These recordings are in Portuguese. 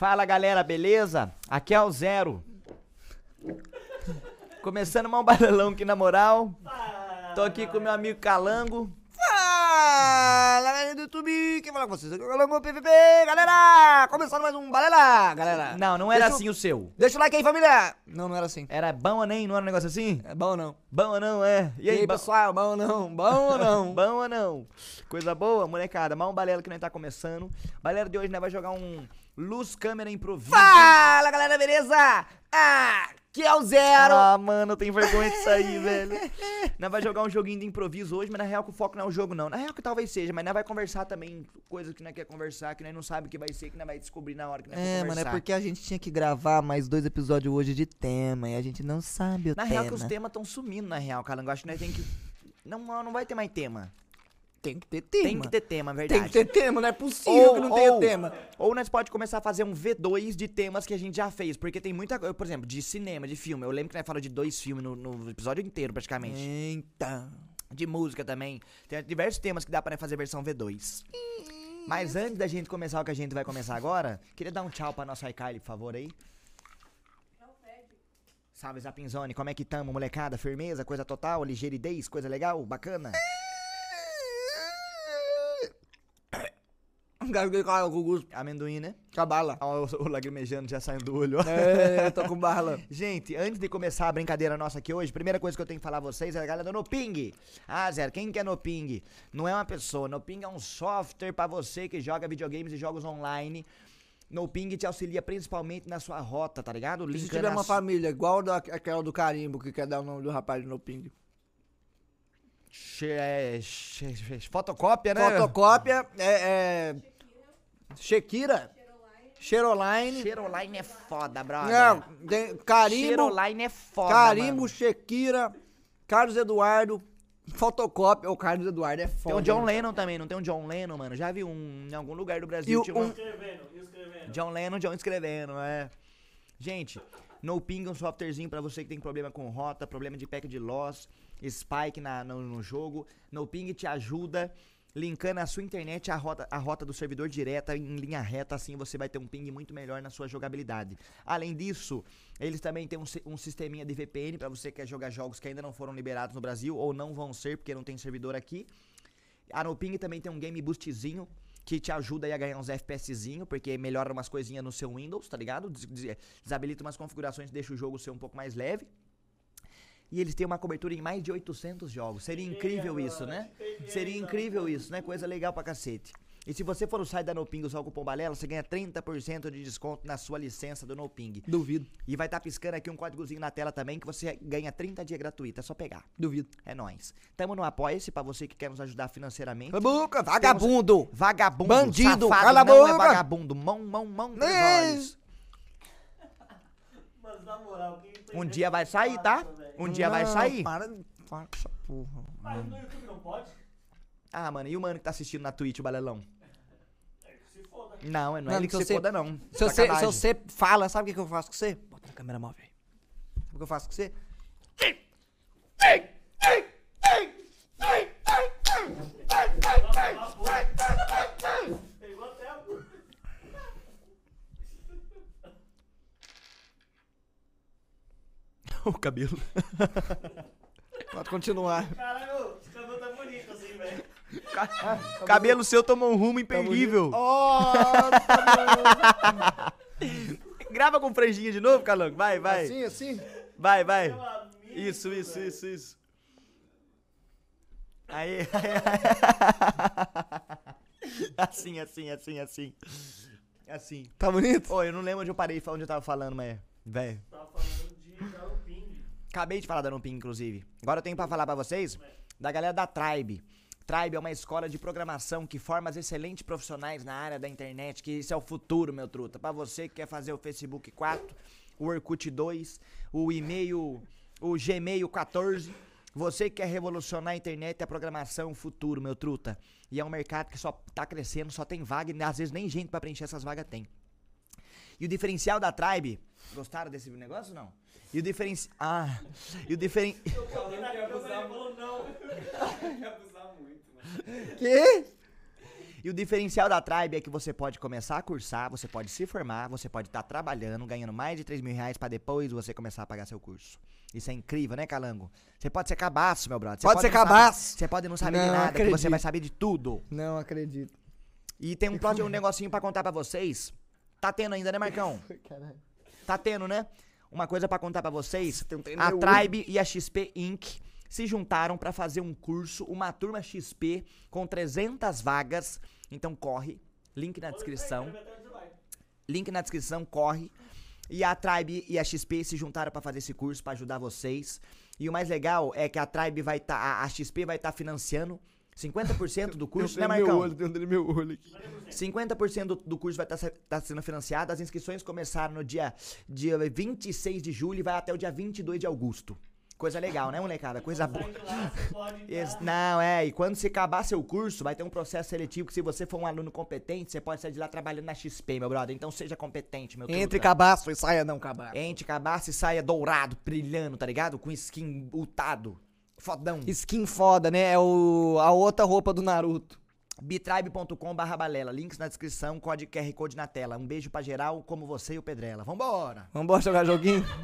Fala galera, beleza? Aqui é o Zero. Começando mais um bailão aqui na moral. Tô aqui com meu amigo Calango. Fala, galera do YouTube, quem fala com vocês? Aqui é o Galango PVP, galera! Começando mais um Balela, galera! Não, não era Deixa assim o seu. Deixa o like aí, família! Não, não era assim. Era bom ou nem? Não era um negócio assim? É bom ou não? Bom ou não, é? E aí, bom- pessoal, bom ou não? Bom ou não? Bom ou não? Coisa boa, molecada. Mais um balela que nós tá começando. Balela de hoje nós vai jogar um luz, câmera, improviso. Fala, galera, beleza? Aqui é o Zero! Ah, mano, eu tenho vergonha disso aí, velho. Nós vai jogar um joguinho de improviso hoje, mas na real que o foco não é o jogo, não. Na real que talvez seja, mas nós vai conversar também coisas que nós quer conversar, que nós não sabe o que vai ser, que nós vai descobrir na hora que nós for É, mano, é conversar. porque a gente tinha que gravar mais dois episódios hoje de tema e a gente não sabe o Na tema. real que os temas estão sumindo, na real, cara. Eu acho que nós tem que... Não, não vai ter mais tema. Tem que ter tema. Tem que ter tema, verdade. Tem que ter tema, não é possível que não tenha tema. Ou nós pode começar a fazer um V2 de temas que a gente já fez. Porque tem muita coisa, por exemplo, de cinema, de filme. Eu lembro que nós falamos de dois filmes no, no episódio inteiro, praticamente. Então... De música também. Tem diversos temas que dá pra fazer versão V2. Mas antes da gente começar o que a gente vai começar agora, queria dar um tchau pra nossa iCarly, por favor, aí. Salve, Zapinzone. Como é que tamo, molecada? Firmeza, coisa total, ligeiridez, coisa legal, bacana? Engasguei com o Gugu. Amendoim, né? Cabala. Ó, o, o lagrimejando já saindo do olho. É, eu tô com bala. Gente, antes de começar a brincadeira nossa aqui hoje, primeira coisa que eu tenho que falar a vocês é a galera do Noping. Ah, Zé, quem que é Noping? Não é uma pessoa, Noping é um software pra você que joga videogames e jogos online. Noping te auxilia principalmente na sua rota, tá ligado? Se tiver uma família igual da, aquela do carimbo que quer dar o nome do rapaz no ping. Che- é, che- che- fotocópia, né? Fotocópia, é, é. Shekira. Cheroline. Cheiroline é foda, brother. Não, tem carimbo. Cheiroline é foda, Carimbo, mano. Shekira. Carlos Eduardo. Fotocópia. O Carlos Eduardo é Tem foda. um John Lennon também, não tem um John Lennon, mano? Já vi um em algum lugar do E Brasil. o- tinha uma- um- John Lennon, John escrevendo, é. Gente, NoPing é um softwarezinho pra você que tem problema com rota, problema de pack de loss, spike na, no, no jogo. NoPing te ajuda linkando a sua internet à rota, à rota do servidor direta em linha reta, assim você vai ter um ping muito melhor na sua jogabilidade. Além disso, eles também têm um, um sisteminha de VPN pra você que quer jogar jogos que ainda não foram liberados no Brasil ou não vão ser porque não tem servidor aqui. A NoPing também tem um game boostzinho que te ajuda aí a ganhar uns FPSzinho, porque melhora umas coisinhas no seu Windows, tá ligado? Des- des- Desabilita umas configurações, deixa o jogo ser um pouco mais leve. E eles têm uma cobertura em mais de 800 jogos. Seria incrível isso, né? Seria incrível isso, né? Coisa legal pra cacete. E se você for no site da NoPing usar o cupom Balela, você ganha 30% de desconto na sua licença do NoPing. Duvido. E vai estar piscando aqui um códigozinho na tela também que você ganha 30 dias gratuito. É só pegar. Duvido. É nóis. Tamo no Apoia-se pra você que quer nos ajudar financeiramente. Boca, vagabundo. Vagabundo, Bandido, safado, cala a não é boca. vagabundo, mão, mão, mão, olhos. Mas na moral, quem tem Um dia vai sair, tá? Um dia vai Não, sair. Para falar com essa porra. Mas no YouTube não pode? Ah, mano, e o mano que tá assistindo na Twitch, o Balelão? É que se foda. Não, é não é ele que se você- foda, não. Se você, se Sacanagem. você fala, sabe o que, que eu faço com você? Bota na câmera móvel. Sabe o que eu faço com você? Pegou até o... o cabelo. Pode continuar. Caralho, esse cabelo tá bonito assim, velho. cabelo seu tomou um rumo imperdível. Nossa, Grava com franjinha de novo, Calango. Vai, vai. Assim, assim. Vai, vai. Isso, isso, isso, isso. Aí, assim, assim, assim, assim. Assim. Tá bonito? Ô, eu não lembro onde eu parei, onde eu tava falando, mas. Velho. Tava falando. Acabei de falar da Nuping, inclusive. Agora eu tenho pra falar pra vocês da galera da Tribe. Tribe é uma escola de programação que forma excelentes profissionais na área da internet, que isso é o futuro, meu truta. Pra você que quer fazer o Facebook 4, o Orkut 2, o e-mail, o Gmail 14, você que quer revolucionar a internet a programação, o futuro, meu truta. E é um mercado que só tá crescendo, só tem vaga e às vezes nem gente pra preencher essas vagas tem. E o diferencial da Tribe. Gostaram desse negócio ou não? E o diferencial. Ah. E o diferen... Na câmera ele falou não. Que? E o diferencial da Tribe é que você pode começar a cursar, você pode se formar, você pode estar trabalhando, ganhando mais de 3 mil reais pra depois você começar a pagar seu curso. Isso é incrível, né, Calango? Você pode ser cabaço, meu brother. Você Pode ser cabaço. Você pode não saber de Não nada, que você vai saber de tudo. Não acredito. E tem um, plot, um negocinho pra contar pra vocês. Tá tendo ainda, né, Marcão? Caralho. Tá tendo, né? Uma coisa pra contar pra vocês. A Tribe e a XP Inc. se juntaram pra fazer um curso, uma turma XP com 300 vagas. Então corre, link na descrição. Link na descrição, corre. E a Tribe e a XP se juntaram pra fazer esse curso pra ajudar vocês. E o mais legal é que a Tribe vai estar, a, a XP vai estar financiando 50% do curso, né, um Marcão? meu olho, no meu olho aqui. 50% do, curso vai estar sendo financiado. As inscrições começaram no dia, dia 26 de julho e vai até o dia 22 de agosto. Coisa legal, né, molecada? Coisa boa. Lá, entrar. Não, é, e quando você acabar seu curso, vai ter um processo seletivo que se você for um aluno competente, você pode sair de lá trabalhando na XP, meu brother. Então seja competente, meu Entre truta. cabaço e saia não cabaço. Entre cabaço e saia dourado, brilhando, tá ligado? Com skin ultado. Fodão. Skin foda, né? É o, a outra roupa do Naruto. bitribe.com barra balela. Links na descrição, código QR Code na tela. Um beijo pra geral, como você e o Pedrela. Vambora! Vambora jogar joguinho?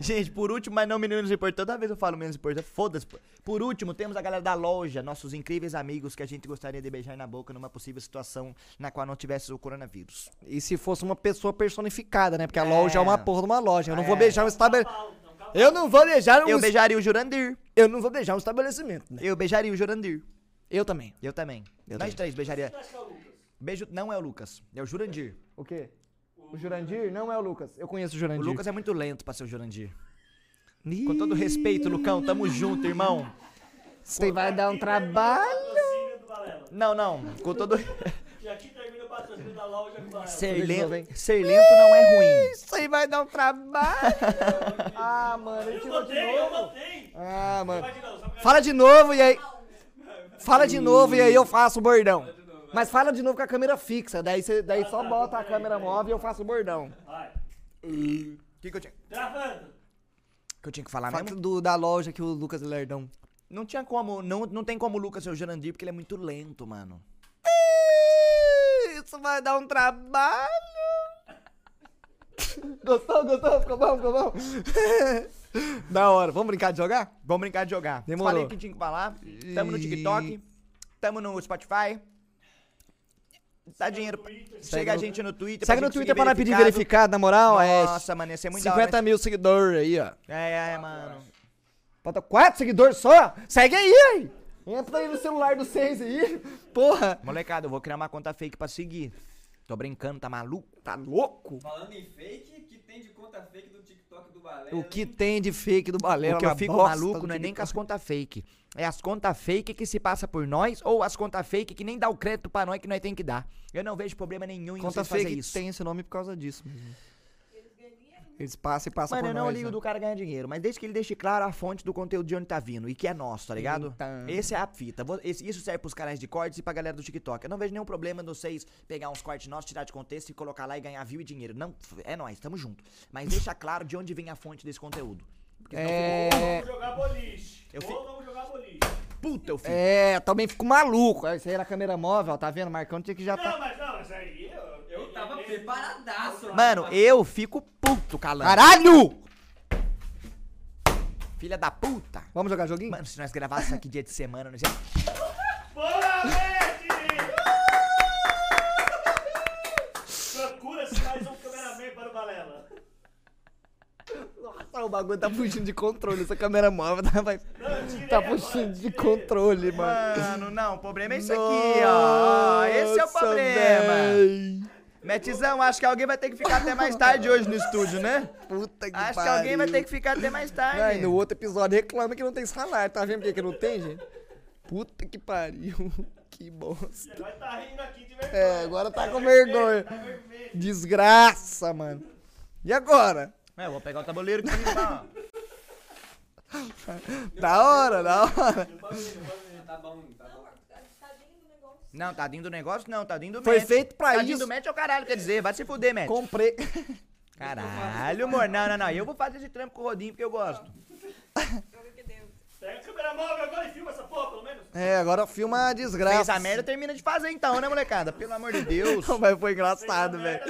Gente, por último, mas não menos importante, toda vez eu falo menos importante, foda-se. Por último, temos a galera da loja, nossos incríveis amigos que a gente gostaria de beijar na boca numa possível situação na qual não tivesse o coronavírus. E se fosse uma pessoa personificada, né? Porque a É. loja é uma porra de uma loja. Eu não vou É. beijar um estabelecimento. Eu não vou beijar um Eu beijaria o Jurandir. Eu não vou beijar um estabelecimento, né? Eu beijaria o Jurandir. Eu também. Eu também. Eu Nós também. três beijaria. Que é o Lucas. Beijo. Não é o Lucas, é o Jurandir. O quê? O Jurandir? Não é o Lucas. Eu conheço o O Jurandir. Lucas é muito lento pra ser o Jurandir. Com todo respeito, Lucão, tamo junto, irmão. Você vai dar um o trabalho. Não, não. Com todo. Do Balela. Ser lento, ser lento não é ruim. Isso aí vai dar um trabalho. ah, mano, ele Eu tirou de botei, eu novo. botei. Ah, mano. Vai de novo, só pra- Fala de novo e aí. Fala de novo e aí eu faço o bordão. Mas fala de novo com a câmera fixa. Daí, você, daí só bota a câmera móvel e eu faço o bordão. Vai. O que, que eu tinha Gravando. que eu tinha que falar Fala mesmo? do, da loja que o Lucas Lerdão. Não tinha como, não, não tem como o Lucas ser o Jurandir porque ele é muito lento, mano. Isso vai dar um trabalho. Gostou, gostou? Ficou bom, ficou bom? da hora. Vamos brincar de jogar? Vamos brincar de jogar. Demorou. Falei que tinha que falar. Tamo no TikTok, tamo no Spotify. Dá dinheiro. pra- Chega a gente no Twitter. Segue pra no Twitter seguir para pedir verificado, na moral. Nossa, mano, ia ser é muito da 50 hora. mil seguidores aí, ó. É, é, mano. Falta 4 seguidores só? Segue aí, aí. Entra aí no celular do 6 aí. Porra. Molecada, eu vou criar uma conta fake pra seguir. Tô brincando, tá maluco? Tá louco? Falando em fake, que tem de conta fake do TikTok do Balé? O que tem de fake do Balela o que eu na fico maluco não é nem com as contas fake. É as contas fake que se passa por nós ou as contas fake que nem dá o crédito pra nós que nós tem que dar. Eu não vejo problema nenhum em Conta vocês fazer fake isso. tem esse nome por causa disso mesmo. Eles passam e passam Mano, por eu não nós, ligo né? do cara ganhar dinheiro, mas desde que ele deixe claro a fonte do conteúdo de onde tá vindo e que é nosso, tá ligado? Então. Esse é a fita. Esse- Isso serve pros canais de cortes e pra galera do TikTok. Eu não vejo nenhum problema de vocês pegar uns cortes nossos, tirar de contexto e colocar lá e ganhar view e dinheiro. Não, f- é nós, tamo junto. Mas deixa claro de onde vem a fonte desse conteúdo. Porque senão É. Vamos jogar boliche. Eu Ou fi- vamos jogar boliche. fica- Puta, eu fico. É, também fico maluco. Isso aí era câmera móvel, ó, tá vendo? Marcão tinha que já Não, tá. mas não, mas aí... Eu, Eu tava eu- preparadaço. Mano, eu fico puto, calando. Caralho! Filha da puta. Vamos jogar joguinho? Mano, se nós gravássemos isso aqui dia de semana, nós ia... Bora, Bete! Procura-se mais um cameraman para o Balela. Nossa, o bagulho tá fugindo de controle. Essa câmera móvel tá, vai- Não, tá agora, fugindo de controle, mano. Mano, não, o problema é isso aqui, ó. Esse é o problema. véi. Metizão, acho que alguém vai ter que ficar até mais tarde hoje no estúdio, né? Puta que Acho que pariu. alguém vai ter que ficar até mais tarde. Ai, no outro episódio reclama que não tem salário. Tá vendo por que que não tem, gente? Puta que pariu. Que bosta. Vai tá rindo aqui de vergonha. É, agora tá com vergonha. Tá vermelho. Desgraça, mano. E agora? É, eu vou pegar o tabuleiro que tá, ó. Da hora, da hora. Tá bom, tá bom. Não, tadinho do negócio não, tadinho do Foi match. feito pra Tadinho isso. do match é o caralho, quer dizer, vai se fuder, match. Comprei. Caralho, amor. Não, não, não. Eu vou fazer esse trampo com o Rodinho porque eu gosto. Pega a câmera móvel agora e filma essa porra, pelo menos. É, agora filma a desgraça. Fez a merda, termina de fazer então, né, molecada? Pelo amor de Deus. Mas foi engraçado, velho.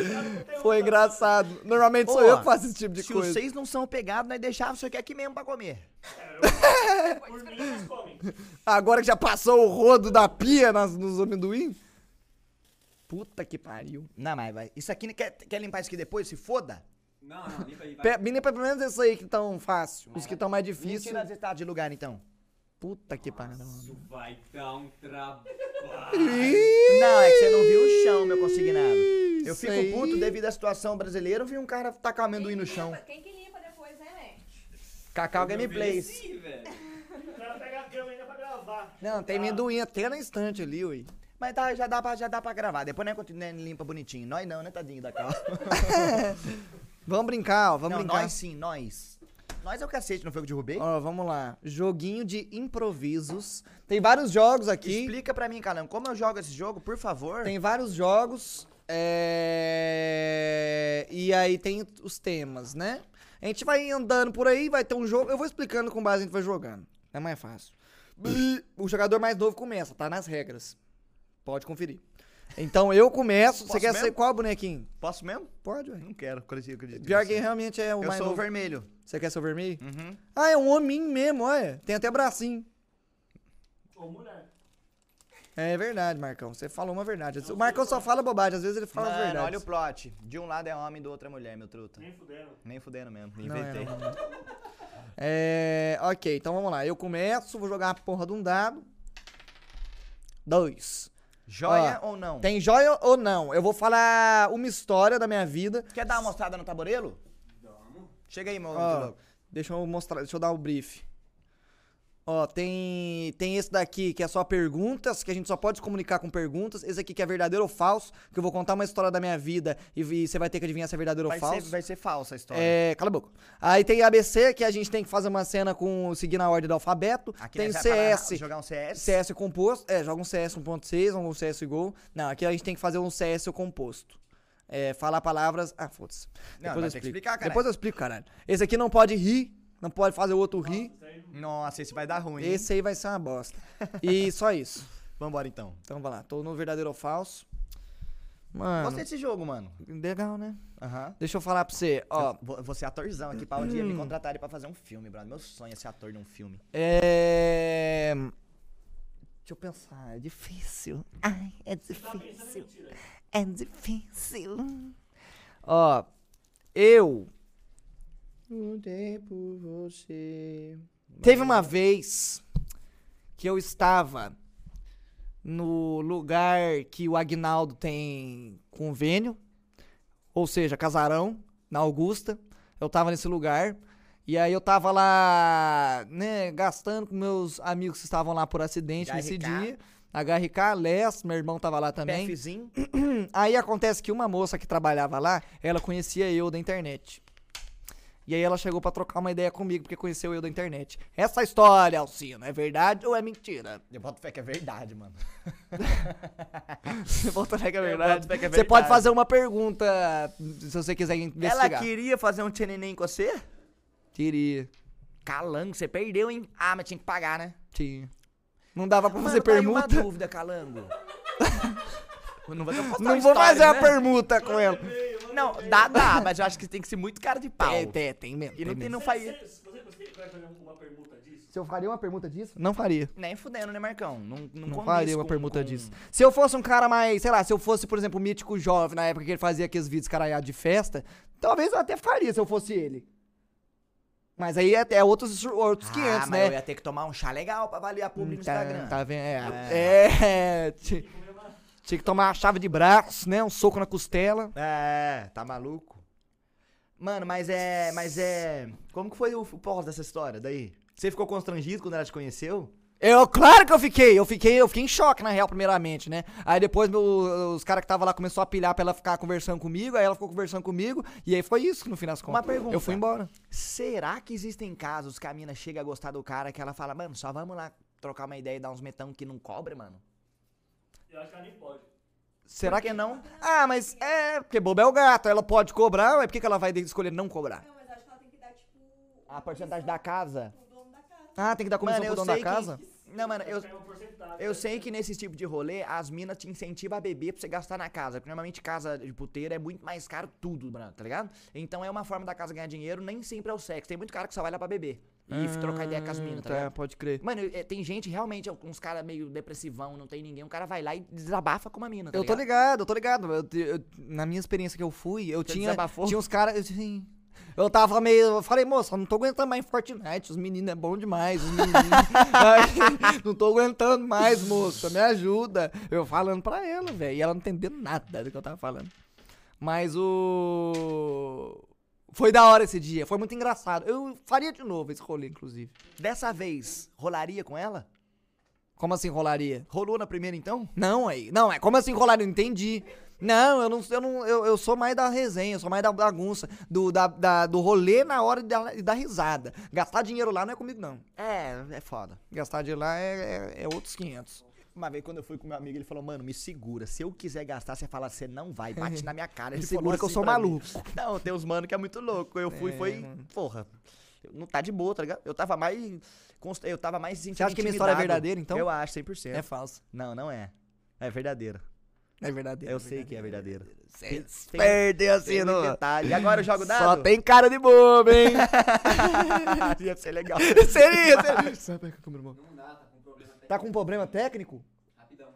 Foi engraçado. Normalmente sou Ô, eu que faço esse tipo de Se coisa. vocês não são pegados, nós deixava isso aqui aqui mesmo pra comer. Por mim, eles comem. Agora que já passou o rodo da pia nas, nos amendoim. Puta que pariu. Não, mas vai. Isso aqui, quer, quer limpar isso aqui depois? Se foda. Não, não, limpa aí, vai. Pe- Menina, pelo menos esses aí que estão fácil. Os que estão mais difíceis. Mentira as estados de lugar, então. Puta que pariu. Isso vai dar um trabalho. Não, é que você não viu o chão, meu consignado. Eu Isso fico aí. puto devido à situação brasileira. Eu vi um cara tacar amendoim no chão. limpa? Quem que limpa depois, né, Matt? Cacau Gameplays. envelheci, velho. O cara pega a cama ainda pra gravar. Não, tem amendoim até na estante ali, ui. Mas tá, já, dá pra, já dá pra gravar. Depois nós continuamos limpa bonitinho. Nós não, né, tadinho da calma. Vamos brincar, ó, vamos não, brincar. nós sim, nós. Nós é o cacete, não foi o que eu derrubei? Ó, vamos lá. Joguinho de improvisos. Tem vários jogos aqui. Explica pra mim, Calão, como eu jogo esse jogo, por favor. Tem vários jogos. é, E aí tem os temas, né? A gente vai andando por aí, vai ter um jogo. Eu vou explicando com base a gente vai jogando. É mais fácil. O jogador mais novo começa, tá nas regras. Pode conferir. Então eu começo. Você Posso quer mesmo? ser qual bonequinho? Posso mesmo? Pode, ué. Não quero, acredito, acredito. Pior que realmente é o Eu mais sou o novo. vermelho. Você quer ser o vermelho? Uhum. Ah, é um hominho mesmo, olha. Tem até bracinho. Ou mulher. É verdade, Marcão. Você falou uma verdade. O Marcão só fala bobagem, às vezes ele fala Mano, verdades. olha o plot. De um lado é homem, do outro é mulher, meu truta. Nem fuderam. Nem fudendo mesmo. Não, é, Inventei. não, não. É, ok, então vamos lá. Eu começo, vou jogar a porra de um dado. Dois. Joia Ó, ou não? Tem joia ou não? Eu vou falar uma história da minha vida. Quer dar uma mostrada no? Vamos. Chega aí, meu Ó, louco. deixa eu mostrar, deixa eu dar o brief. Ó, tem, tem esse daqui que é só perguntas, que a gente só pode se comunicar com perguntas. Esse aqui que é verdadeiro ou falso, que eu vou contar uma história da minha vida e, e você vai ter que adivinhar se é verdadeiro Vai ou falso. ser, vai ser falsa a história. É, cala a boca. Aí tem ABC, que a gente tem que fazer uma cena com seguindo a ordem do alfabeto. Aqui tem parar- CS, Jogar um CS. CS composto. É, joga um CS 1.6, um CS igual. Não, aqui a gente tem que fazer um CS composto. É, falar palavras. Ah, foda-se. Não, Depois eu explico. explicar. Depois eu explico, caralho. Esse aqui não pode rir, não pode fazer o outro rir. Nossa, esse vai dar ruim. hein? Esse aí vai ser uma bosta. E só isso. Vambora então. Então vai lá, tô no verdadeiro ou falso. Mano, Gostei desse jogo, mano. legal, né? Aham. Deixa eu falar pra você, ó. Vou, vou ser atorzão aqui pra um dia me contratarem pra fazer um filme, brother. Meu sonho é ser ator de um filme. É. Deixa eu pensar, é difícil. Ai, é difícil. É difícil. Ó, eu. Lutei por você. Teve uma vez que eu estava no lugar que o Agnaldo tem convênio, ou seja, casarão, na Augusta. Eu tava nesse lugar. E aí eu tava lá, né, gastando com meus amigos que estavam lá por acidente nesse HRK. dia. HRK, Les, meu irmão tava lá também. PFzinho. Aí acontece que uma moça que trabalhava lá, ela conhecia eu da internet. E aí ela chegou pra trocar uma ideia comigo, porque conheceu eu da internet. Essa história, Alcino, é verdade ou é mentira? Eu boto fé que é verdade, mano. Você volta fé que é verdade. fé que é Você pode verdade. fazer uma pergunta, se você quiser Ela investigar. queria fazer um tcheneném com você? Queria. Calango, você perdeu, hein? Ah, mas tinha que pagar, né? Tinha. Não dava pra Mano, fazer tá aí uma permuta. dúvida, Calango. não Não vou fazer a né? permuta com ela. Não, dá, dá, mas eu acho que tem que ser muito cara de pau. É, tem, tem mesmo. E não, tem, não faz... Você, fazer uma permuta disso? Se eu faria uma permuta disso? Não faria. Nem fudendo, né, Marcão? Não, não, Não faria uma com- permuta com- disso. Se eu fosse um cara mais, sei lá, se eu fosse, por exemplo, o mítico jovem, na época que ele fazia aqueles vídeos caralhados de festa, talvez eu até faria se eu fosse ele. Mas aí é, é outros, outros Ah, 500, mas né? eu ia ter que tomar um chá legal pra avaliar público no tá, Instagram. tá vendo? É. é ti- tinha que tomar a chave de braço, né? Um soco na costela. É, tá maluco? Mano, mas é. Mas é. Como que foi o, o pós dessa história daí? Você ficou constrangido quando ela te conheceu? Eu, claro que eu fiquei, eu fiquei, eu fiquei em choque, na real, primeiramente, né? Aí depois meu- os caras que estavam lá começou a pilhar pra ela ficar conversando comigo, aí ela ficou conversando comigo, e aí foi isso, no fim das contas. pergunta. Eu fui embora. Será que existem casos que a mina chega a gostar do cara que ela fala, mano, só vamos lá trocar uma ideia e dar uns metão que não cobra, mano? Eu acho que ela nem pode. Será que não? Ah, mas é, porque bobo é o gato, ela pode cobrar, mas por que que ela vai escolher não cobrar? Não, mas acho que ela tem que dar, tipo. A porcentagem da casa? O dono da casa. Ah, tem que dar comissão Mano, pro dono da casa? que... Não, mano, eu, porcentagem. eu sei que nesse tipo de rolê, as minas te incentivam a beber pra você gastar na casa. Porque normalmente casa de puteiro é muito mais caro tudo, mano, tá ligado? Então é uma forma da casa ganhar dinheiro, nem sempre é o sexo. Tem muito cara que só vai lá pra beber. E trocar ideia com as minas, tá tá, ligado? pode crer. Mano, é, tem gente realmente, uns caras meio depressivão, não tem ninguém, o cara vai lá e desabafa com uma mina, tá Eu tô ligado? ligado, eu tô ligado. Eu eu- na minha experiência que eu fui, eu Você tinha, desabafou? tinha uns caras. Eu, sim. eu tava meio. Eu falei, moça, não tô aguentando mais Fortnite. Os meninos é bom demais. Os meninos. Não tô aguentando mais, moça. Me ajuda. Eu falando pra ela, velho. E ela não entendeu nada do que eu tava falando. Mas o. Foi da hora esse dia. Foi muito engraçado. Eu faria de novo esse rolê, inclusive. Dessa vez, rolaria com ela? Como assim rolaria? Rolou na primeira então? Não, aí. Não, é como assim rolar? Eu não entendi. Não, eu não, eu não, eu, eu sou mais da resenha, eu sou mais da bagunça, do, da, da- do rolê na hora de dar risada. Gastar dinheiro lá não é comigo, não. É, é foda. Gastar dinheiro lá é, é, é outros 500. Uma vez quando eu fui com meu amigo, ele falou, mano, me segura. Se eu quiser gastar, você fala, você não vai, bate na minha cara. Me Ele segura falou que eu assim sou pra mim. maluco. Não, tem uns mano que é muito louco. Eu fui, É, foi, mano. porra. eu Não tá de boa, tá ligado? Eu tava mais. Eu tava mais Você acha que minha história é verdadeira, então? Eu acho, 100%. É falso. Não, não é. É verdadeira. É verdadeiro. Eu sei que é verdadeira. Tem- Perdem assim, não. detalhe. E agora eu jogo dado? Só tem cara de bobo, hein? Ia ser legal. seria, seria. Sabe a câmera, irmão? Não dá, tá. Tá com problema técnico? Rapidão.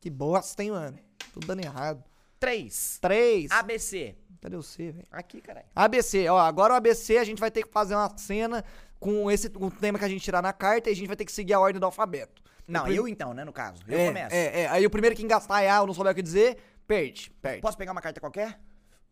Que bosta, hein, mano? Tudo dando errado. 3. Três. ABC. Cadê o C, velho? Aqui, caralho. ABC, ó, agora o ABC a gente vai ter que fazer uma cena com esse com o tema que a gente tirar na carta e a gente vai ter que seguir a ordem do alfabeto. Não, prim- eu então, né, no caso. Eu é, começo. É, é, aí o primeiro que engastar A ou não souber o que dizer, perde, perde. Posso pegar uma carta qualquer?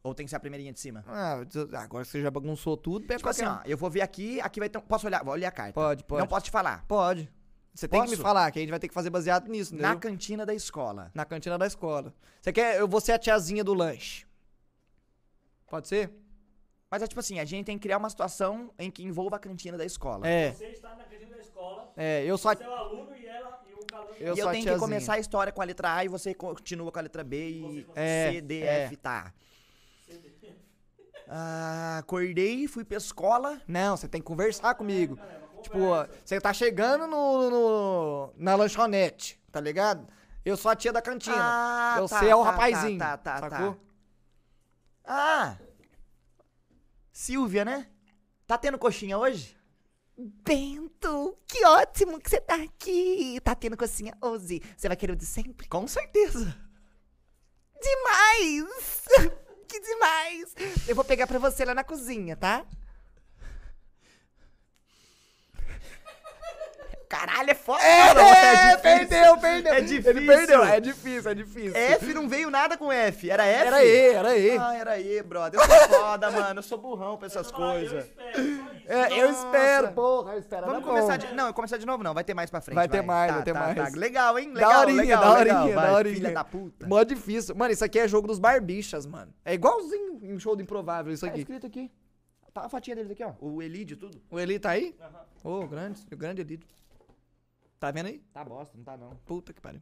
Ou tem que ser a primeirinha de cima? Ah, agora você já bagunçou tudo, pega Tipo assim, ó, eu vou ver aqui, aqui vai ter. um- Posso olhar? Vou olhar a carta. Pode, pode. Não posso te falar. um. Pode. Você tem que me falar, que a gente vai ter que fazer baseado nisso, Na entendeu? cantina da escola. Na cantina da escola. Você quer, eu vou ser a tiazinha do lanche. Pode ser? Mas é tipo assim, a gente tem que criar uma situação em que envolva a cantina da escola. É, Você está na cantina da escola, é, eu a, você é o aluno e ela e o calor. Eu e eu tenho tiazinha. que começar a história com a letra A e você continua com a letra B e É, C, D, é. F, tá. Ah, acordei, fui pra escola. Não, você tem que conversar comigo. Tipo, você tá chegando no, no- na lanchonete, tá ligado? Eu sou a tia da cantina. Ah, eu tá, sei é o tá, rapazinho. tá, tá, tá, sacou? tá. Ah! Silvia, né? Tá tendo coxinha hoje? Bento, que ótimo que você tá aqui. Tá tendo cocinha hoje. Você vai querer o de sempre? Com certeza. Demais! que demais! Eu vou pegar pra você lá na cozinha, tá? Caralho, é foda. É, mano, é difícil. perdeu, perdeu. É difícil. Ele perdeu, é difícil, é difícil. F não veio nada com F. Era F? Era E, era E. Ah, era E, brother. Eu sou foda, mano. Eu sou burrão pra essas coisas. É, eu espero, porra, eu espero. Vamos Tá começar de... Não, eu começar de novo não. Vai ter mais pra frente. Vai ter mais, Tá, vai ter tá, mais. tá. Legal, hein? Legal, Daorinha, legal, daorinha, legal. Vai, daorinha. Filha da puta. Mó difícil. Mano, isso aqui é jogo dos barbichas, mano. É igualzinho em show do improvável isso Tá aqui. escrito aqui. Tá a fotinha deles aqui, ó. O Elídio, tudo. O Eli tá aí? Aham. Ô, grande, o grande Eli. Tá vendo aí? Tá bosta, não tá não. Puta que pariu.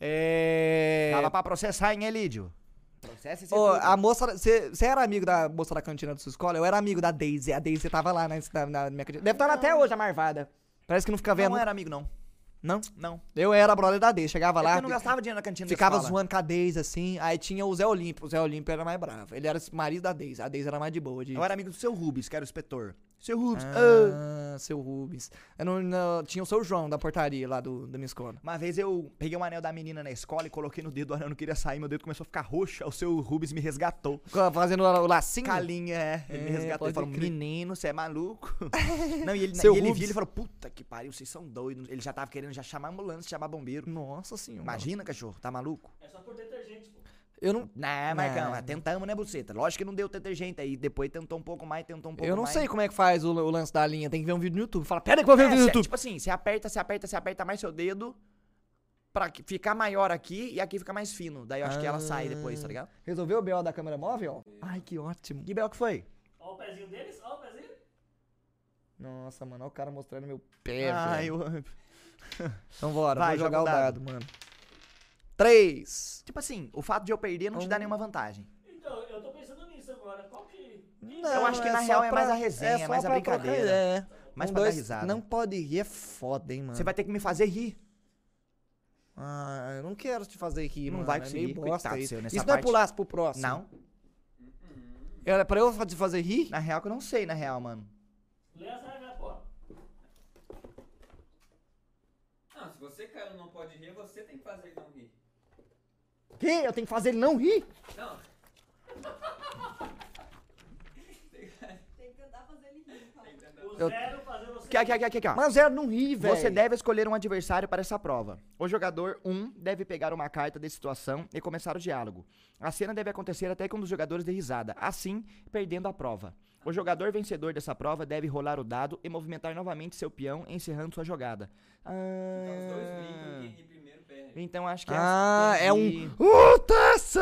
É. Tava pra processar, hein, Elídio? Processa esse Ô, a moça. Você era amigo da moça da cantina da sua escola? Eu era amigo da Daisy. A Daisy tava lá na, na, na minha cantina. Deve estar até hoje a Marvada. Parece que não fica vendo. Não era amigo, não. Não? Não. Eu era brother da Daisy. Chegava É lá. eu não gastava dinheiro na cantina Ficava zoando com a Daisy, assim. Aí tinha o Zé Olímpio. O Zé Olímpio era mais bravo. Ele era marido da Daisy. A Daisy era mais de boa. De... Eu era amigo do seu Rubens, que era o inspetor. Seu Rubens. ah. Ah, seu Rubens. Eu não, não- tinha o seu João da portaria lá do, da minha escola. Uma vez eu peguei um anel da menina na escola e coloquei no dedo, anel não queria sair, meu dedo começou a ficar roxo, aí o seu Rubens me resgatou. Fazendo o lacinho? Calinha, é. Ele me É, resgatou e pode falou, crer. menino, você é maluco. não, e ele, Seu e ele viu, ele falou, puta que pariu, vocês são doidos. Ele já tava querendo já chamar ambulância, chamar bombeiro. Nossa senhora. Imagina, cachorro, tá maluco? É só por detergente, pô. Eu não, Não, Marcão, Não. tentamos, né, buceta? Lógico que não deu detergente aí, depois tentou um pouco mais, tentou um pouco eu não mais. sei como é que faz o, o lance da linha. Tem que ver um vídeo no YouTube. Fala, pera aí que eu vou ver um É, vídeo no cê- YouTube. tipo assim, você aperta, você aperta, você aperta mais seu dedo pra ficar maior aqui e aqui fica mais fino. Daí eu acho que ela sai depois, tá ligado? Resolveu o BO da câmera móvel? Ai, que ótimo. Que belo que foi? Ó o pezinho deles, ó o pezinho. Nossa, mano, olha o cara mostrando meu pé, Ai, velho. eu... Então bora, Vai, vou jogar joga o o dado, mano. Três. Tipo assim, o fato de eu perder não te dá nenhuma vantagem. Então, eu tô pensando nisso agora. Qual que. Eu acho que, na real, é mais a resenha, é mais a pra brincadeira. ideia. Mas Um, pra dois, dar risada. Não pode rir, é foda, hein, mano. Você vai ter que me fazer rir. Ah, eu não quero te fazer rir, Não mano. vai é conseguir, bosta coitado isso. seu, nessa Isso não é parte. pular pro próximo. Não. É pra eu te fazer rir? Na real que eu não sei, na real, mano. Lê essa regra, pô. Não, se você caiu no não pode rir, você tem que fazer ele não rir. Que? Eu tenho que fazer ele não rir? Não. Tem que tentar fazer ele rir, então. O Eu- zero fazer você. Aqui, aqui, aqui, aqui. Mas zero não ri, velho. Você deve escolher um adversário para essa prova. O jogador 1 deve pegar uma carta de situação e começar o diálogo. A cena deve acontecer até que um dos jogadores dê risada, assim perdendo a prova. O jogador vencedor dessa prova deve rolar o dado e movimentar novamente seu peão, encerrando sua jogada. Então os dois Ah, brincam e quem. Então acho que Ah, é entendi. um UTC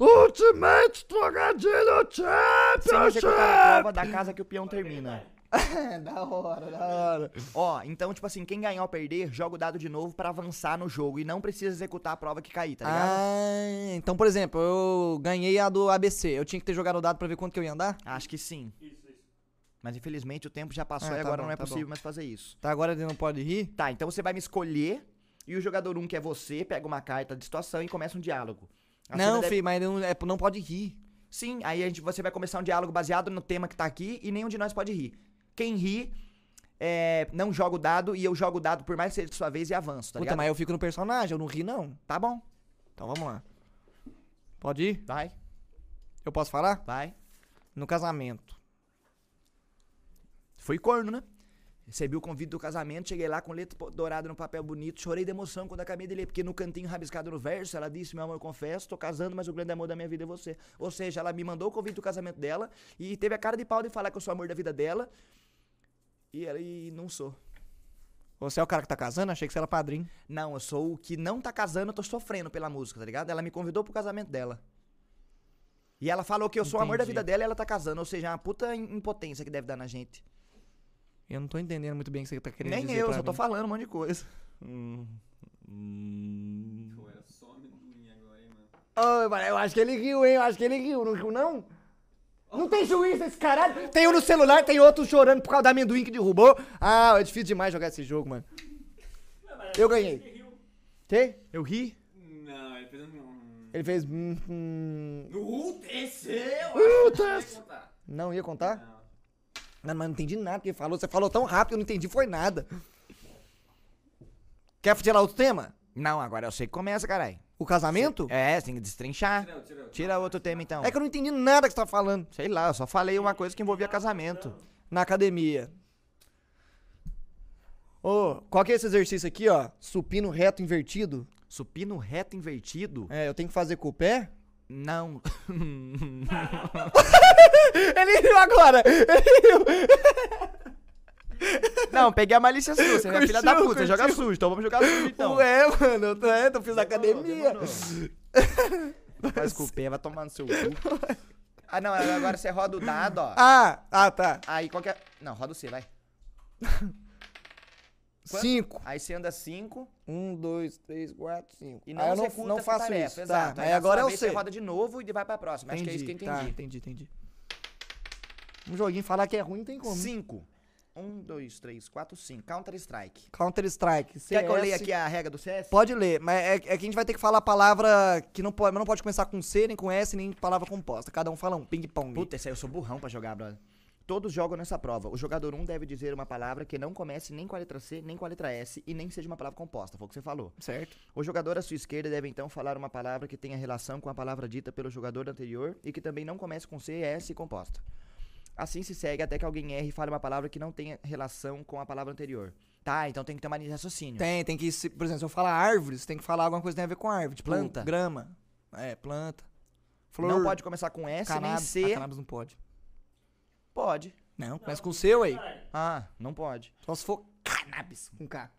Ultimate Trocadilho Sem Championship. executar a prova da casa que o peão termina. É, da hora, da hora. Ó, então, tipo assim, quem ganhar ou perder, joga o dado de novo pra avançar no jogo e não precisa executar a prova que cair, tá ligado? Ah, então, por exemplo, eu ganhei a do ABC. Eu tinha que ter jogado o dado pra ver quanto que eu ia andar? Acho que sim. Isso, isso. Mas infelizmente o tempo já passou Ah, e tá agora bom, não é tá possível bom. mais fazer isso. Tá, agora ele não pode rir? Tá, então você vai me escolher e o jogador 1, que é você, pega uma carta de situação e começa um diálogo. A não, deve- filho, mas não, é, não pode rir. Sim, aí a gente, você vai começar um diálogo baseado no tema que tá aqui e nenhum de nós pode rir. Quem ri, é, não joga o dado e eu jogo o dado por mais que seja de sua vez e avanço, tá Puta, ligado? mas eu fico no personagem, eu não ri, não. Tá bom, Então vamos lá. Pode ir? vai, Eu posso falar? vai. No casamento. Foi corno, né? Recebi o convite do casamento, cheguei lá com letra dourada no papel bonito, chorei de emoção quando acabei de ler, porque no cantinho rabiscado no verso, ela disse, meu amor, confesso, tô casando, mas o grande amor da minha vida é você. Ou seja, ela me mandou o convite do casamento dela e teve a cara de pau de falar que eu sou o amor da vida dela e, ela, e não sou. Você é o cara que tá casando? Achei que você era padrinho. Não, eu sou o que não tá casando, eu tô sofrendo pela música, tá ligado? Ela me convidou pro casamento dela. E ela falou que eu sou o amor da Entendi. vida dela e ela tá casando, ou seja, é uma puta im- impotência que deve dar na gente. Eu não tô entendendo muito bem o que você tá querendo Nem dizer eu, pra só tô mim. falando um monte de coisa. Pô, era só amendoim agora, hein, mano. Mano, eu acho que ele riu, hein? Eu acho que ele riu. Não riu, não? Não tem juiz esse caralho? Tem um no celular, tem outro chorando por causa da amendoim que derrubou. Ah, é difícil demais jogar esse jogo, mano. Eu ganhei. Que? Eu ri? Não, ele fez um. Ele fez. hum, hum, No UTC, eu vai contar. Não ia contar? Não. Não, mas não entendi nada que ele falou. Você falou tão rápido que eu não entendi, foi nada. Quer tirar outro tema? Não, agora eu sei que começa, caralho. O casamento? É, você tem que destrinchar. Tira, tira. Tira outro tema então. É que eu não entendi nada que você tá falando. Sei lá, eu só falei uma coisa que envolvia casamento. Na academia. Ô, qual que é esse exercício aqui, ó? Supino reto invertido. Supino reto invertido? É, eu tenho que fazer com o pé? Não. Ele riu agora! Ele riu! Não, peguei a malícia sua, você é filha da Curtiu, puta, você joga curtiu. sujo, então vamos jogar sujo então. Ué, mano, eu tô, é, eu fiz academia. Faz o pé, vai tomar no seu cu. Ah, não, agora você roda o dado, ó. Ah, ah, tá. Aí qualquer. Não, roda o C, vai. Quanto? Cinco. Aí você anda 5 Um, dois, três, quatro, cinco. e não Ah, eu não, não faço tarefa, isso. Exato. Tá, Aí aí na agora eu sei. Você roda de novo e vai pra próxima. Acho que é isso que eu entendi. Tá, entendi, entendi. Um joguinho falar que é ruim não tem como. 5. 1, 2, 3, 4, 5. Counter Strike. Counter Strike. Quer que eu leia aqui a regra do CS? Pode ler, mas é, é que a gente vai ter que falar a palavra que não pode, não pode começar com C, nem com S, nem palavra composta. Cada um fala um, ping-pong. Puta, esse aí eu sou burrão pra jogar, brother. Todos jogam nessa prova. O jogador 1 deve dizer uma palavra que não comece nem com a letra C, nem com a letra S e nem seja uma palavra composta. Foi o que você falou. Certo. O jogador à sua esquerda deve então falar uma palavra que tenha relação com a palavra dita pelo jogador anterior e que também não comece com C, S e composta. Assim se segue até que alguém erre e fale uma palavra que não tenha relação com a palavra anterior. Tá, então tem que ter uma linha de raciocínio. Tem, tem que, por exemplo, se eu falar árvores, tem que falar alguma coisa que tem a ver com árvore. Tipo, Planta. grama. É, planta. Flor. Não pode começar com S cannabis. nem Ah, C. cannabis não pode. Pode. Não, começa com C, ué. Caralho. Ah, não pode. Só se for cannabis, com K.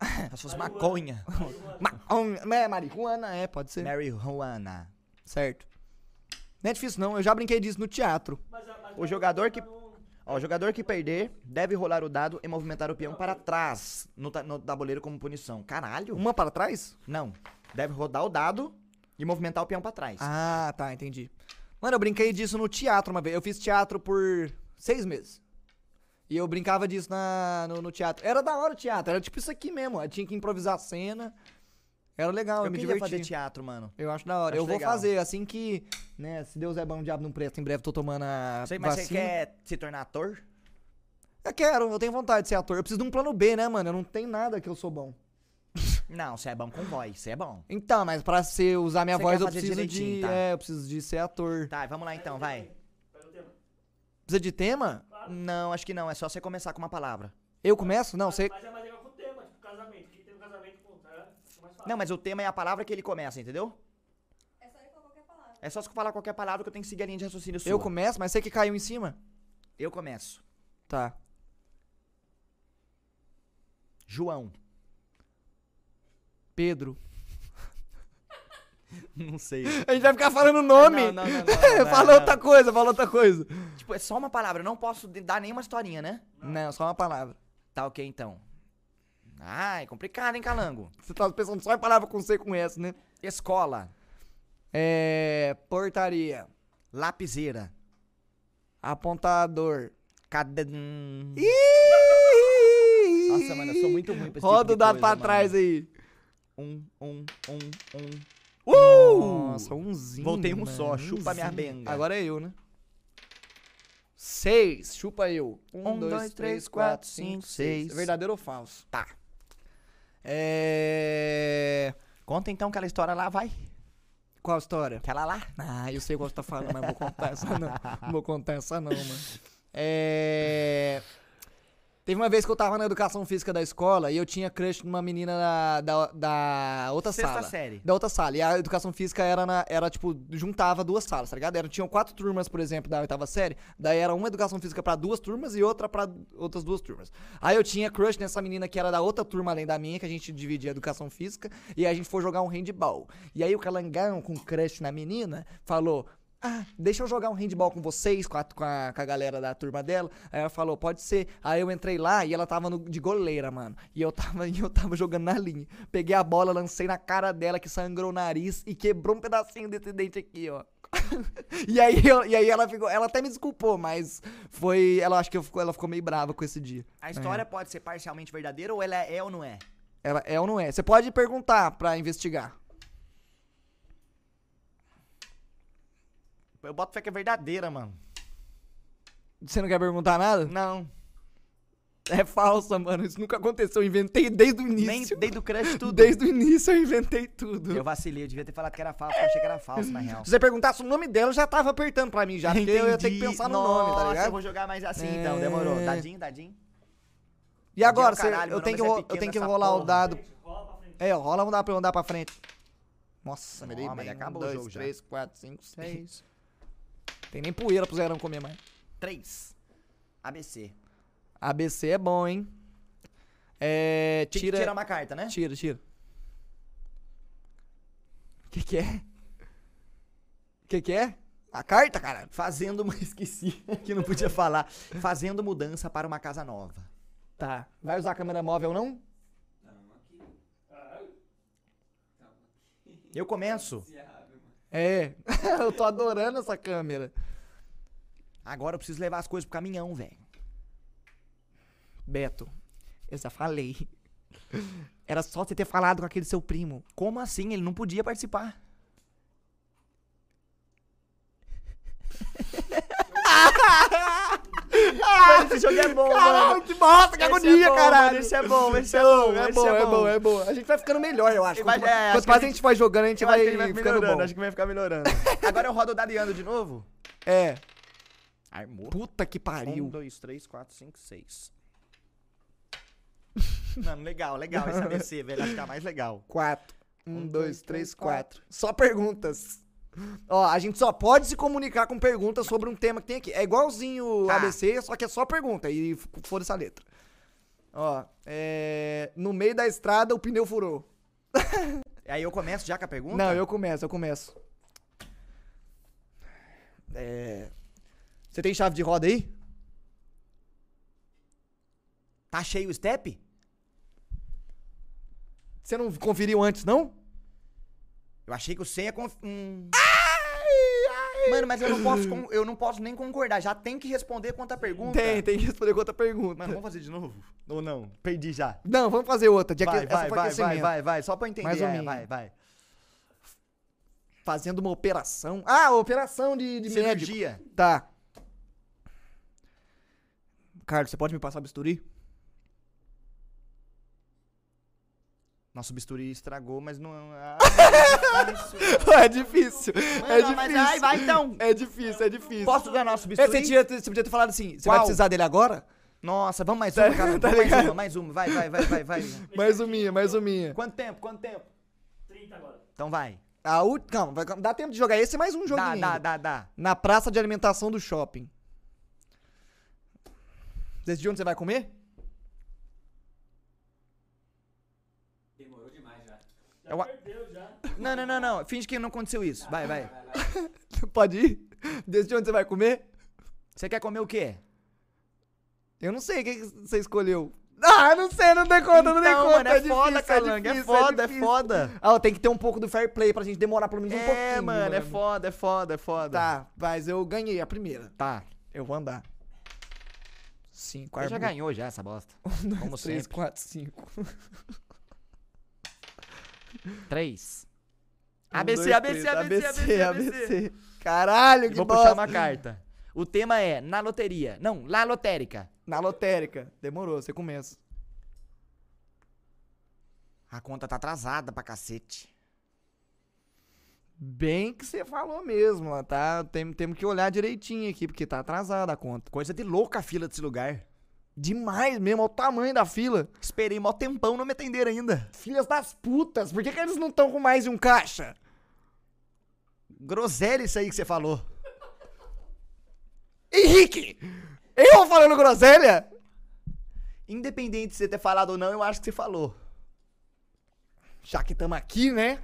Se fosse maconha. Ma é, marihuana, é, pode ser. Marijuana. Certo. Não é difícil não, eu já brinquei disso no teatro. Mas, a- mas O jogador que- não- Ó, o jogador que perder deve rolar o dado e movimentar o peão para trás no, ta- no tabuleiro como punição. Caralho. Uma para trás? Não. Deve rodar o dado e movimentar o peão pra trás. Ah, tá, entendi. Mano, eu brinquei disso no teatro uma vez. Eu fiz teatro por seis meses. E eu brincava disso na, no, no teatro. Era da hora o teatro, era tipo isso aqui mesmo. Eu tinha que improvisar a cena. Era legal, eu, Eu me queria divertia. fazer teatro, mano. Eu acho da hora. Acho eu vou legal. fazer assim que, né, se Deus é bom, o diabo não presta. Em breve tô tomando a Sei, mas vacina. você quer se tornar ator? Eu quero, eu tenho vontade de ser ator. Eu preciso de um plano B, né, mano? Eu não tenho nada que eu sou bom. Não, você é bom com voz, você é bom. Então, mas pra ser, usar minha Você voz quer eu fazer preciso direitinho, de, tá. é, eu preciso de ser ator. Tá, vamos lá então, vai. Pega o tema. Precisa de tema? Não, acho que não, é só você começar com uma palavra. Eu começo? Não, Mas- você Mas é mais legal com o tema, tipo casamento. O que tem no casamento com. Tá? Fica mais fácil. Não, mas o tema é a palavra que ele começa, entendeu? É só ir com qualquer palavra. É só você falar qualquer palavra que eu tenho que seguir a linha de raciocínio sua. eu começo, mas você que caiu em cima? Eu começo. Tá. João. Pedro. Não sei. A gente vai ficar falando nome. Não, não, não, não, não, não, fala não. outra coisa, fala outra coisa. Tipo, é só uma palavra, eu não posso dar nenhuma historinha, né? Não, só uma palavra. Tá ok então. Ah, é complicado, hein, Calango? Você tá pensando só em palavra com C com S, né? Escola. É. Portaria. Lapiseira. Apontador. Ih! Nossa, mano, eu sou muito ruim pra esse Roda tipo o dado coisa, pra mano. trás aí. Um, um, um, um. Nossa, umzinho. Voltei um mano, só, chupa minha benga. Agora é eu, né? Seis, chupa eu. Um, dois, três, quatro, cinco, seis. Verdadeiro ou falso? Tá. É. Conta então aquela história lá, vai. Qual história? Aquela lá. Ah, eu sei qual você tá falando, mas não vou contar essa não. Não vou contar essa não, mano. É... Teve uma vez que eu tava na educação física da escola e eu tinha crush numa menina da, da, da outra Sexta sala. série. Da outra sala. E a educação física era, na, era, tipo, juntava duas salas, tá ligado? Era, tinham quatro turmas, por exemplo, da oitava série. Daí era uma educação física pra duas turmas e outra pra outras duas turmas. Aí eu tinha crush nessa menina que era da outra turma além da minha, que a gente dividia a educação física. E aí a gente foi jogar um handball. E aí o calangão, com crush na menina, falou. Ah, deixa eu jogar um handball com vocês, com a, com a, com a galera da turma dela. Aí ela falou, pode ser. Aí eu entrei lá e ela tava no- de goleira, mano. E eu tava, eu tava jogando na linha. Peguei a bola, lancei na cara dela, que sangrou o nariz e quebrou um pedacinho desse dente aqui, ó. e, aí eu- e aí ela ficou. Ela até me desculpou, mas foi. Ela acho que ficou- ela ficou meio brava com esse dia. A história pode ser parcialmente verdadeira ou ela é ou não é? Ela é ou não é? Você pode perguntar pra investigar. Eu boto fé que é verdadeira, mano. Você não quer perguntar nada? Não. É falsa, mano. Isso nunca aconteceu. Eu inventei desde o Nem início. desde o crush tudo. Desde o início eu inventei tudo. Eu vacilei, eu devia ter falado que era falso, eu achei que era falso, na real. Se você perguntasse o nome dela, eu já tava apertando pra mim já, porque eu ia ter que Entendi. pensar no Nossa, nome, tá eu ligado? vou jogar mais assim então, É. demorou. Dadinho, dadinho. E agora, Dadinho é o cê- caralho, eu tenho que, é eu tenho que rolar o dado. Frente, rola pra frente. É, ó, rola um dado pra eu andar pra frente. Nossa, me dei bem. acabou um, o dois, jogo já. três, quatro, cinco, seis. Tem nem poeira pro Zerão comer mais. 3. ABC. ABC é bom, hein? É. Que Tira. tirar uma carta, né? Tira, tira. O que que é? O que que é? A carta, caralho? Fazendo, uma- esqueci que não podia falar. Fazendo mudança para uma casa nova. Tá. Vai usar a câmera móvel não? Eu começo. É. eu tô adorando essa câmera. Agora eu preciso levar as coisas pro caminhão, velho. Beto, eu já falei. Era só você ter falado com aquele seu primo. Como assim? Ele não podia participar. Mano, esse jogo é bom, Caralho, mano. que bosta, que Esse agonia, é bom, caralho. mano, esse é bom, esse é É bom, bom, é esse bom, é é bom. é bom. A gente vai ficando melhor, eu acho. Vai- Quanto, é, quanto mais a gente vai jogando, a gente vai, vai ficando melhorando, bom. acho que vai ficar melhorando. Agora eu rodo o dado ando de novo. É. Armou. Puta que Um, pariu. dois, três, quatro, cinco, seis. Mano, legal, legal esse ABC, velho. Acho que é mais legal. Quatro. Um, Um, dois, três, quatro. Só perguntas. Ó, a gente só pode se comunicar com perguntas sobre um tema que tem aqui. É igualzinho o Tá. ABC, só que é só pergunta. E f- foda-se a letra. Ó, é... No meio da estrada, o pneu furou. Aí eu começo já com a pergunta? Não, eu começo, eu começo. É... Você tem chave de roda aí? Tá cheio o step? Você não conferiu antes, não? Eu achei que o C ia conf... hum, Ai, Mano, mas eu não posso, con- eu não posso nem concordar. Já tem que responder quanto a pergunta. Tem, tem que responder com outra pergunta. Mano, vamos fazer de novo? Ou não? Perdi já. Não, vamos fazer outra. De Vai, aque- essa vai, foi vai, vai, aquecimento. vai, vai. Só pra eu entender. Mais ou é, menos. vai, vai. Fazendo uma operação. Ah, operação de, de médico. Cirurgia. Tá. Carlos, você pode me passar o bisturi? Nosso bisturi estragou, mas não. Ah, é difícil. é difícil. mas ai, vai então. É difícil, é difícil. Posso usar nosso É, bisturi? você, tinha, você podia ter falado assim, você vai precisar dele agora? Nossa, vamos mais Tá- uma, cara. tá mais uma, mais uma. Vai, vai, vai, vai, vai. Mais uma minha, mais uma minha. Quanto tempo? Quanto tempo? 30 agora. Então vai. A ult... Calma, vai... dá tempo de jogar esse e mais um joguinho. Dá, dá, dá, dá. Na praça de alimentação do shopping. Decidiu onde você vai comer? Já. Já Eu a- perdeu já. Não, não, não, não. Finge que não aconteceu isso. Vai, vai. Pode ir? Decidiu onde você vai comer? Você quer comer o quê? Eu não sei o que você escolheu. Ah, não sei, não dei conta, não dei Então, conta. mano, é, difícil, foda, Calango. É difícil, foda, é foda. Ah, ó, tem que ter um pouco do fair play pra gente demorar pelo menos um pouquinho. É, mano, é foda, é foda, é foda. Tá, mas eu ganhei a primeira. Tá. Eu vou andar. Cinco, Você já ganhou já essa bosta. Um, dois, Como três, sempre. quatro, cinco. Três. Um, ABC, dois, ABC, três, ABC, ABC, ABC. Caralho, que Vou bosta. puxar uma carta. O tema é na loteria. Não, lá lotérica. Na lotérica. Demorou, você começa. A conta tá atrasada pra cacete. Bem que você falou mesmo, ó, tá? Tem, temos que olhar direitinho aqui, porque tá atrasada a conta. Coisa de louca a fila desse lugar. Demais mesmo, olha o tamanho da fila. Esperei mó tempão, não me atenderam ainda. Filhas das putas, por que, que eles não estão com mais de um caixa? Groselha isso aí que você falou. Henrique! Eu falando groselha? Independente de você ter falado ou não, eu acho que você falou. Já que estamos aqui, né?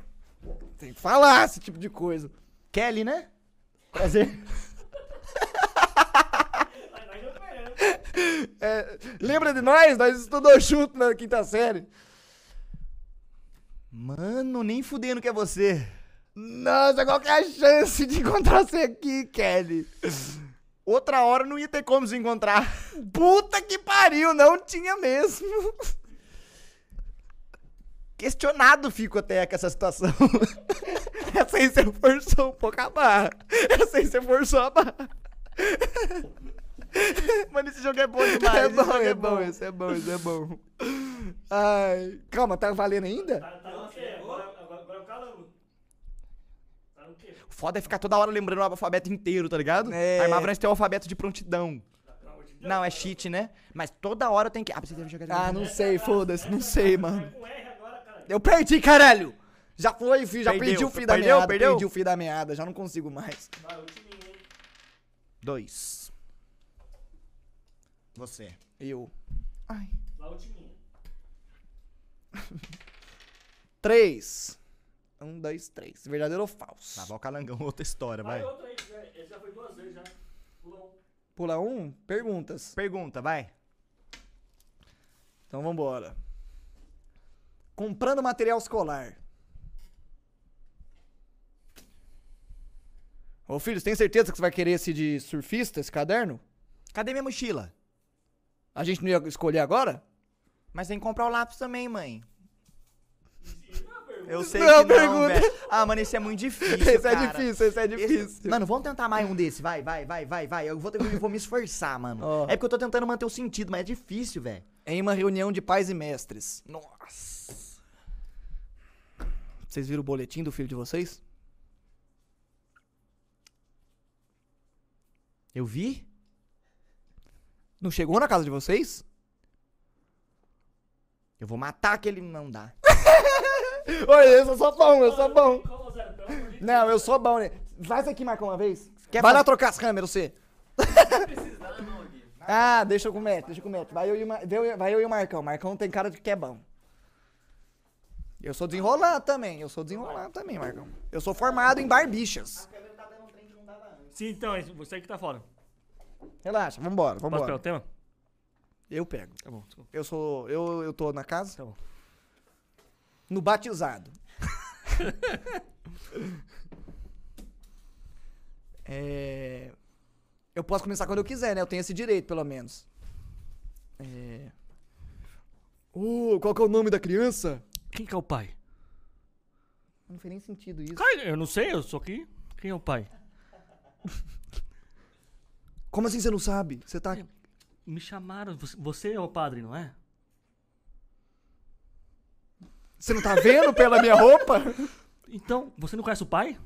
Tem que falar esse tipo de coisa. Kelly, né? Prazer. Mas nós não perdemos. É, lembra de nós? Nós estudamos junto na quinta série. Mano, nem fudendo que é você. Nossa, qual que é a chance de encontrar você aqui, Kelly? Outra hora não ia ter como se encontrar. Puta que pariu, não tinha mesmo. Questionado fico até com essa situação. Essa aí você forçou um pouco a barra. Essa aí você forçou a barra. Mano, esse jogo é bom demais. É bom, jogo é bom, esse é bom, esse é bom. Ai, calma, tá valendo ainda? Tá, tá no quê? Agora, é o calango. Tá no quê? O foda é ficar toda hora lembrando o alfabeto inteiro, tá ligado? É. Armava nós tem o alfabeto de prontidão. Não, é cheat, né? Mas toda hora eu tenho que. Ah, você deve jogar. Ah, não sei, foda-se, não sei, mano. Eu perdi, caralho! Já foi, filho, já Perdeu, perdi o fio da perdeu, meada, perdeu? perdi o fio da meada, já não consigo mais. Dois. Você. Eu. Ai. Lá o timinho. Três. Um, dois, três. Verdadeiro ou falso? Vai o calangão, outra história, Vai vai. outro aí, já foi duas vezes já. Pula um. Pula um? Perguntas. Pergunta, vai. Então vambora. Comprando material escolar. Ô filho, você tem certeza que você vai querer esse de surfista, esse caderno? Cadê minha mochila? A gente não ia escolher agora? Mas tem que comprar o lápis também, mãe. É. Eu sei Não é que não, pergunta. velho. Ah, mano, esse é muito difícil, esse é cara. difícil, esse é Esse- difícil. Mano, vamos tentar mais um desse. Vai, vai, vai, vai, vai. Eu vou, eu vou me esforçar, mano. Ó. É porque eu tô tentando manter o sentido, mas é difícil, velho. Em uma reunião de pais e mestres. Nossa. Vocês viram o boletim do filho de vocês? Eu vi? Não chegou na casa de vocês? Eu vou matar aquele. Não dá. Oi, eu sou só bom, eu sou bom. Não, eu sou bom, né? Faz aqui, Marcão, uma vez. Quer Vai lá fazer- trocar as câmeras, você. Precisa dar na mão aqui. Ah, deixa eu com o Matt, deixa eu com o Matt. Vai eu, e o Mar- vai eu- e o Marcão. Marcão tem cara de que é bom. Eu sou desenrolado também, eu sou desenrolado também, Marcão. Eu sou formado em barbichas. Sim, então, é você que tá fora. Relaxa, vambora, Posso pegar o vambora. tema? Eu pego. Tá bom, desculpa. Eu sou. Eu, eu tô na casa? Tá bom. No batizado. É. Eu posso começar quando eu quiser, né? Eu tenho esse direito, pelo menos. É. Qual que é o nome da criança? Quem que é o pai? Não fez nem sentido isso. Cara, eu não sei, eu sou aqui. Quem é o pai? Como assim você não sabe? Você tá. Me chamaram. Você, é o padre, não é? Você não tá vendo pela minha roupa? Então, você não conhece o pai?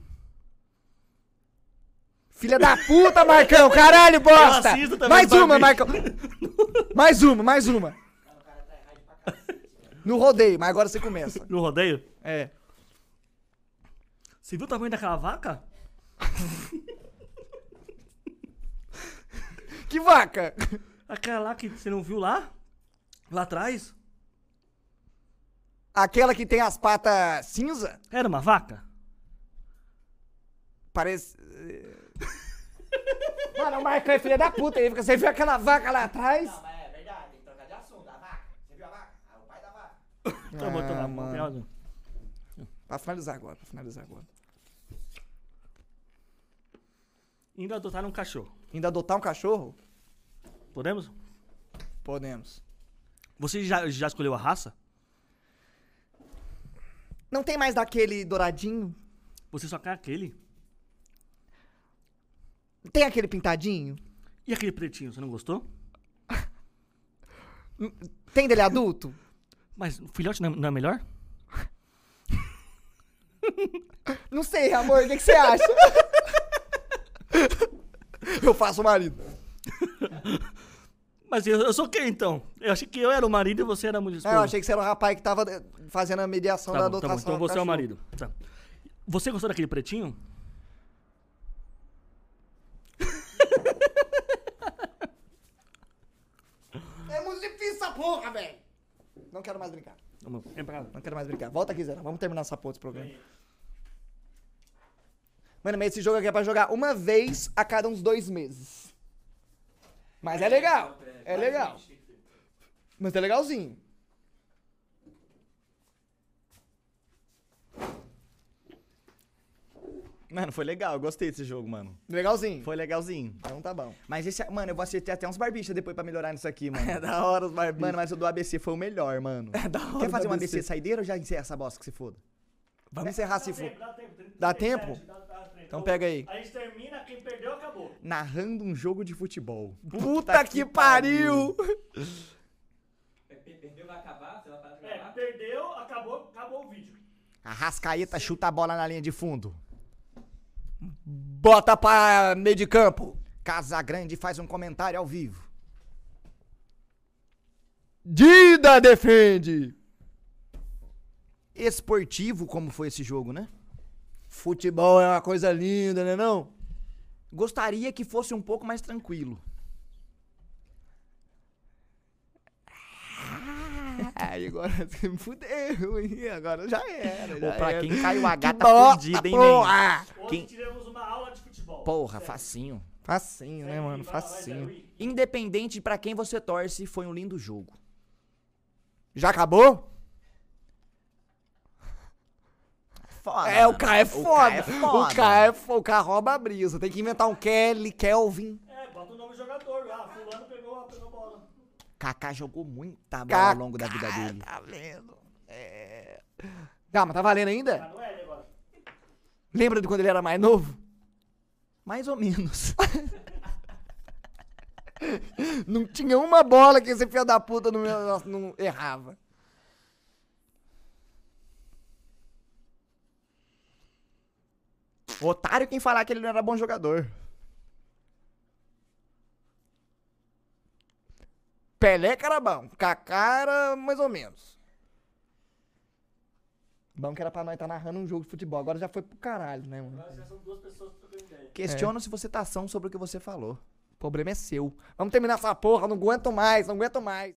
Filha da puta, Marcão! Caralho, bosta! Mais uma. Marcão! Mais uma, mais uma. No rodeio, mas agora você começa. No rodeio? É. Você viu o tamanho daquela vaca? Que vaca? Aquela lá que você não viu lá? Lá atrás? Aquela que tem as patas cinza? Era uma vaca? Parece. Mano, o Marcão é filha da puta. Ele fica, você viu aquela vaca lá atrás? mas é verdade, tem que trocar de assunto. A vaca. Você viu a vaca? Ah, o pai da vaca. Tá bom, tá Ah, bom. razão. Pra finalizar agora, pra finalizar agora. Indo adotar um cachorro. Ainda adotar um cachorro? Podemos? Podemos. Você já, já escolheu a raça? Não tem mais daquele douradinho? Você só quer aquele? Tem aquele pintadinho? E aquele pretinho, você não gostou? Tem dele adulto? Mas o filhote não é, não é melhor? Não sei, amor, o que, que você acha? Eu faço o marido. Mas eu, eu sou quem então? Eu achei que eu era o marido e você era a mulher Ah, eu achei que você era o rapaz que tava fazendo a mediação Tá da bom, tá adotação. bom. Então você é o marido. Tá. Você gostou daquele pretinho? É muito difícil essa porra, velho. Não quero mais brincar. Vamos, vem pra cá. Não quero mais brincar. Volta aqui, Zé. Vamos terminar essa porra desse programa. Mano, mas esse jogo aqui é pra jogar uma vez a cada uns dois meses. Mas é legal. É legal. Mas é legalzinho. Mano, foi legal. Eu gostei desse jogo, mano. Legalzinho. Foi legalzinho. Então tá bom. Mas esse, mano, eu vou assistir até uns barbichas depois pra melhorar nisso aqui, mano. É da hora os barbichos. Mano, mas o do ABC foi o melhor, mano. É da hora Quer fazer do um ABC? Saideira ou já encerra essa bosta que se foda? Vamos encerrar se for. Tempo, dá tempo. tem Dá 37, tempo? Então pega aí. A gente termina, quem perdeu acabou. Narrando um jogo de futebol. Puta que pariu! Perdeu, vai acabar? Você vai parar de É, gravar? perdeu, acabou, acabou o vídeo. A Rascaeta chuta a bola na linha de fundo. Bota pra meio de campo. Casagrande faz um comentário ao vivo. Dida defende. Esportivo como foi esse jogo, né? Futebol é uma coisa linda, né não? Gostaria que fosse um pouco mais tranquilo. Ai, agora você me fudeu, hein? Agora já era. Já Ou pra era. quem caiu a gata fudida, hein, porra! Hoje Quem- tivemos uma aula de futebol. Porra, facinho. Facinho, né, mano? Facinho. Independente pra quem você torce, foi um lindo jogo. Já acabou? Foda. É, o cara é O foda. cara é foda. O cara é foda. O cara rouba a brisa. Tem que inventar um Kelly, Kelvin. É, bota o nome do jogador. Ah, fulano pegou, pegou a bola. Kaká jogou muita bola ao longo da vida dele. Tá vendo? É. Calma, tá valendo ainda? Tá no L agora. Lembra de quando ele era mais novo? Mais ou menos. Não tinha uma bola que esse filho da puta não, não errava. Otário quem falar que ele não era bom jogador. Pelé que era bom. Kaká era mais ou menos. Bom que era pra nós estar narrando um jogo de futebol. Agora já foi pro caralho, né, mano? Agora já são duas pessoas trocando ideia. Questiono se você tá ação sobre o que você falou. O problema é seu. Vamos terminar essa porra. Não aguento mais, não aguento mais.